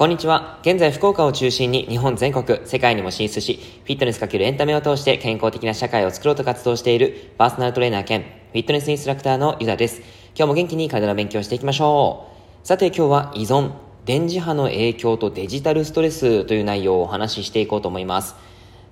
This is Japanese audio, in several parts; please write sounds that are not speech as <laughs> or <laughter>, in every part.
こんにちは。現在福岡を中心に日本全国、世界にも進出し、フィットネスかけるエンタメを通して健康的な社会を作ろうと活動しているパーソナルトレーナー兼フィットネスインストラクターのユダです。今日も元気に体の勉強していきましょう。さて今日は依存、電磁波の影響とデジタルストレスという内容をお話ししていこうと思います。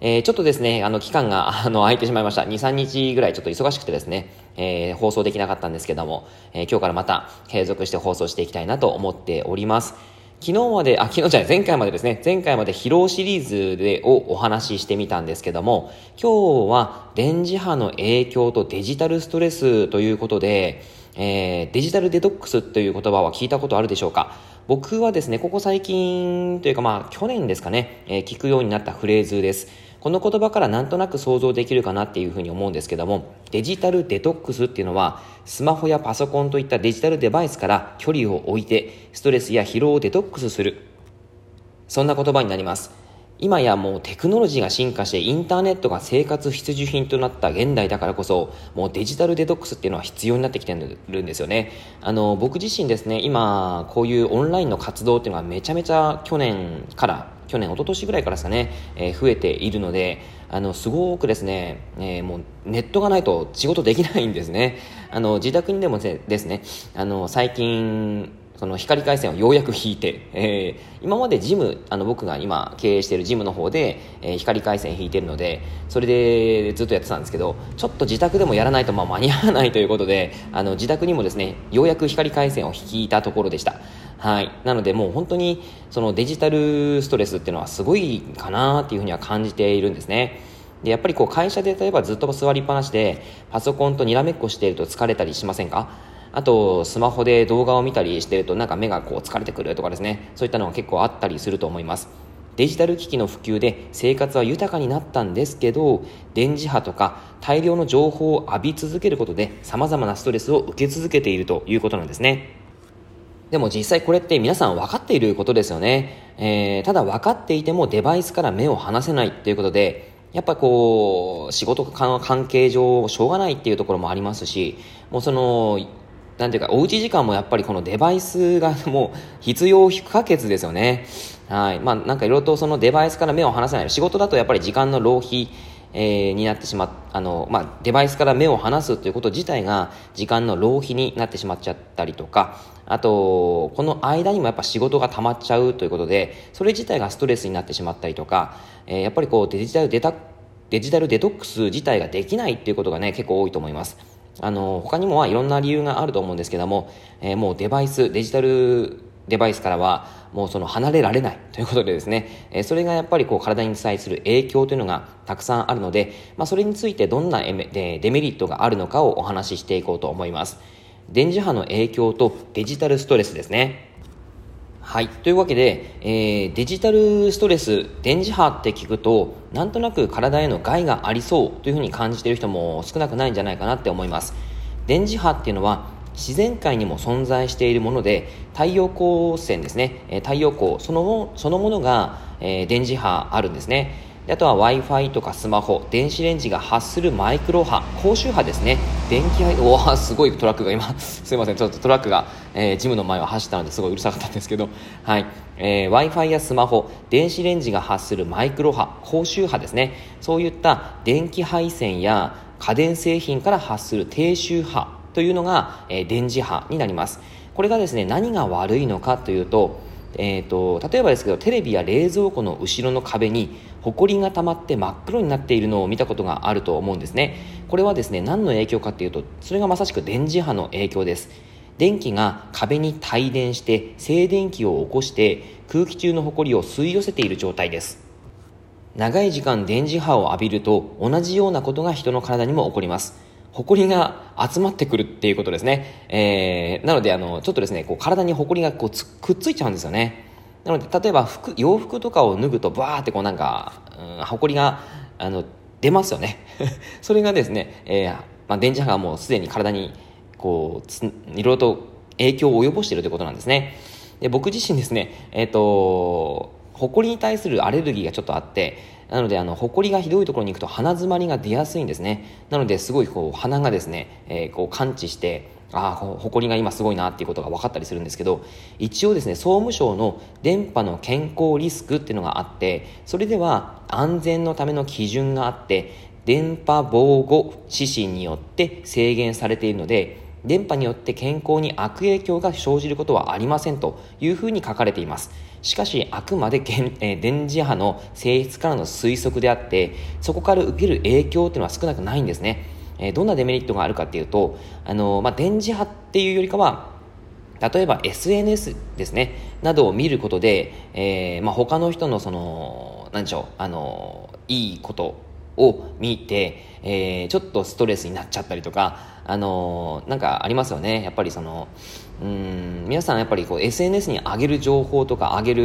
えー、ちょっとですね、あの、期間が、<laughs> あの、空いてしまいました。2、3日ぐらいちょっと忙しくてですね、えー、放送できなかったんですけども、えー、今日からまた継続して放送していきたいなと思っております。昨日まで、あ、昨日じゃない、前回までですね、前回まで疲労シリーズでをお話ししてみたんですけども、今日は電磁波の影響とデジタルストレスということで、えー、デジタルデトックスという言葉は聞いたことあるでしょうか？僕はですね、ここ最近というかまあ去年ですかね、えー、聞くようになったフレーズです。この言葉からなんとなく想像できるかなっていうふうに思うんですけども、デジタルデトックスっていうのは、スマホやパソコンといったデジタルデバイスから距離を置いて、ストレスや疲労をデトックスする。そんな言葉になります。今やもうテクノロジーが進化してインターネットが生活必需品となった現代だからこそもうデジタルデトックスっていうのは必要になってきてるんですよねあの僕自身ですね今こういうオンラインの活動っていうのがめちゃめちゃ去年から去年、一昨年ぐらいからですかね、えー、増えているので、あの、すごくですね、えー、もうネットがないと仕事できないんですね。<laughs> あの、自宅にでもですね、あの、最近、その光回線をようやく引いて、えー、今までジム、あの僕が今経営しているジムの方で、えー、光回線引いてるので、それでずっとやってたんですけど、ちょっと自宅でもやらないとまあ間に合わないということで、あの自宅にもですね、ようやく光回線を引いたところでした。はい。なのでもう本当にそのデジタルストレスっていうのはすごいかなっていうふうには感じているんですね。で、やっぱりこう会社で例えばずっと座りっぱなしでパソコンとにらめっこしていると疲れたりしませんか？あと、スマホで動画を見たりしてるとなんか目がこう疲れてくるとかですね、そういったのが結構あったりすると思います。デジタル機器の普及で生活は豊かになったんですけど、電磁波とか大量の情報を浴び続けることで様々なストレスを受け続けているということなんですね。でも実際これって皆さん分かっていることですよね。えー、ただ分かっていてもデバイスから目を離せないっていうことで、やっぱこう、仕事関係上しょうがないっていうところもありますし、もうその、なんていうか、おうち時間もやっぱりこのデバイスがもう必要不可欠ですよね。はい。まあなんかいろいろとそのデバイスから目を離せない。仕事だとやっぱり時間の浪費、えー、になってしまあの、まあ、デバイスから目を離すということ自体が時間の浪費になってしまっちゃったりとか、あと、この間にもやっぱ仕事が溜まっちゃうということで、それ自体がストレスになってしまったりとか、えー、やっぱりこうデジタルデタデジタルデトックス自体ができないっていうことがね、結構多いと思います。あの、他にもはいろんな理由があると思うんですけども、えー、もうデバイス、デジタルデバイスからはもうその離れられないということでですね、<laughs> えそれがやっぱりこう体に際する影響というのがたくさんあるので、まあ、それについてどんなデメリットがあるのかをお話ししていこうと思います。電磁波の影響とデジタルストレスですね。はい。というわけで、えー、デジタルストレス、電磁波って聞くと、なんとなく体への害がありそうというふうに感じている人も少なくないんじゃないかなって思います。電磁波っていうのは、自然界にも存在しているもので太陽光線ですね。太陽光そのそのものが、えー、電磁波あるんですね。あとは w i f i とかスマホ電子レンジが発するマイクロ波高周波ですね。電気配おおすごいトラックが今 <laughs> すいません。ちょっとトラックが、えー、ジムの前を走ったのですごいうるさかったんですけど、はい。えー、w i f i やスマホ電子レンジが発するマイクロ波高周波ですね。そういった電気配線や家電製品から発する低周波というのが、えー、電磁波になります。これがですね何が悪いのかというと,、えーと、例えばですけどテレビや冷蔵庫の後ろの壁にホコリが溜まって真っ黒になっているのを見たことがあると思うんですね。これはですね何の影響かというとそれがまさしく電磁波の影響です。電気が壁に帯電して静電気を起こして空気中のホコリを吸い寄せている状態です。長い時間電磁波を浴びると同じようなことが人の体にも起こります。埃が集まってくるっていうことですね。えー、なので、あの、ちょっとですね、こう体に埃がこうくっついちゃうんですよね。なので、例えば服、洋服とかを脱ぐと、バーってこうなんか、うん、埃が、あの、出ますよね。<laughs> それがですね、えー、まあ、電磁波がもうすでに体に、こう、ついろいろと影響を及ぼしているということなんですね。で、僕自身ですね、えっ、ー、と、埃に対するアレルギーがちょっとあって、なので、あの、埃がひどいところに行くと鼻詰まりが出やすいんですね。なので、すごいこう、鼻がですね、えー、こう、感知して、ああ、埃が今すごいなっていうことが分かったりするんですけど、一応ですね、総務省の電波の健康リスクっていうのがあって、それでは安全のための基準があって、電波防護指針によって制限されているので、電波によって健康に悪影響が生じることはありませんというふうに書かれています。しかし、あくまで、えー、電磁波の性質からの推測であって、そこから受ける影響っていうのは少なくないんですね。えー、どんなデメリットがあるかっていうと、あのー、まあ、電磁波っていうよりかは、例えば SNS ですね、などを見ることで、えー、まあ、他の人のその、なんでしょう、あの、いいことを見て、えー、ちょっとストレスになっちゃったりとか、あのー、なんかありますよね。やっぱりその、うん、皆さんやっぱりこう SNS に上げる情報とか上げる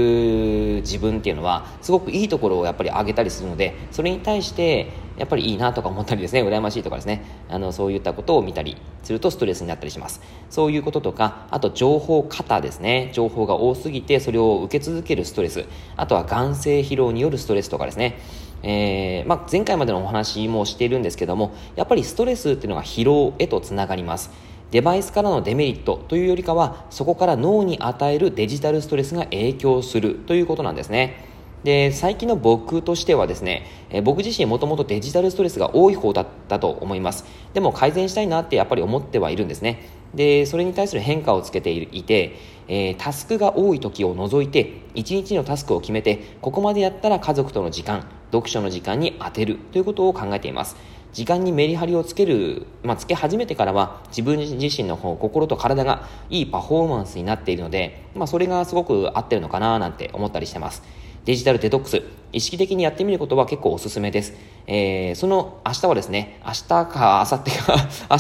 自分っていうのは、すごくいいところをやっぱり上げたりするので、それに対して、やっぱりいいなとか思ったりですね、羨ましいとかですね、あの、そういったことを見たりするとストレスになったりします。そういうこととか、あと情報過多ですね。情報が多すぎてそれを受け続けるストレス。あとは眼性疲労によるストレスとかですね。えー、まあ、前回までのお話もしているんですけども、やっぱりストレスっていうのが疲労へとつながります。デバイスからのデメリットというよりかは、そこから脳に与えるデジタルストレスが影響するということなんですね。で、最近の僕としてはですね、え僕自身もともとデジタルストレスが多い方だったと思います。でも改善したいなってやっぱり思ってはいるんですね。で、それに対する変化をつけていて、えー、タスクが多い時を除いて、1日のタスクを決めて、ここまでやったら家族との時間、読書の時間に当てるということを考えています。時間にメリハリをつける、まあ、つけ始めてからは自分自身の方、心と体がいいパフォーマンスになっているので、まあ、それがすごく合ってるのかななんて思ったりしてます。デジタルデトックス、意識的にやってみることは結構おすすめです。えー、その明日はですね、明日か明後日か <laughs> 明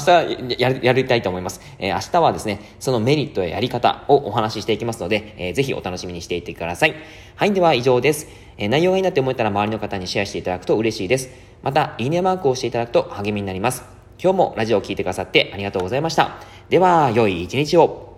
日ややりたいと思います。えー、明日はですね、そのメリットややり方をお話ししていきますので、えー、ぜひお楽しみにしていてください。はい、では以上です。えー、内容がいいなって思えたら周りの方にシェアしていただくと嬉しいです。また、いいねマークを押していただくと励みになります。今日もラジオを聴いてくださってありがとうございました。では、良い一日を。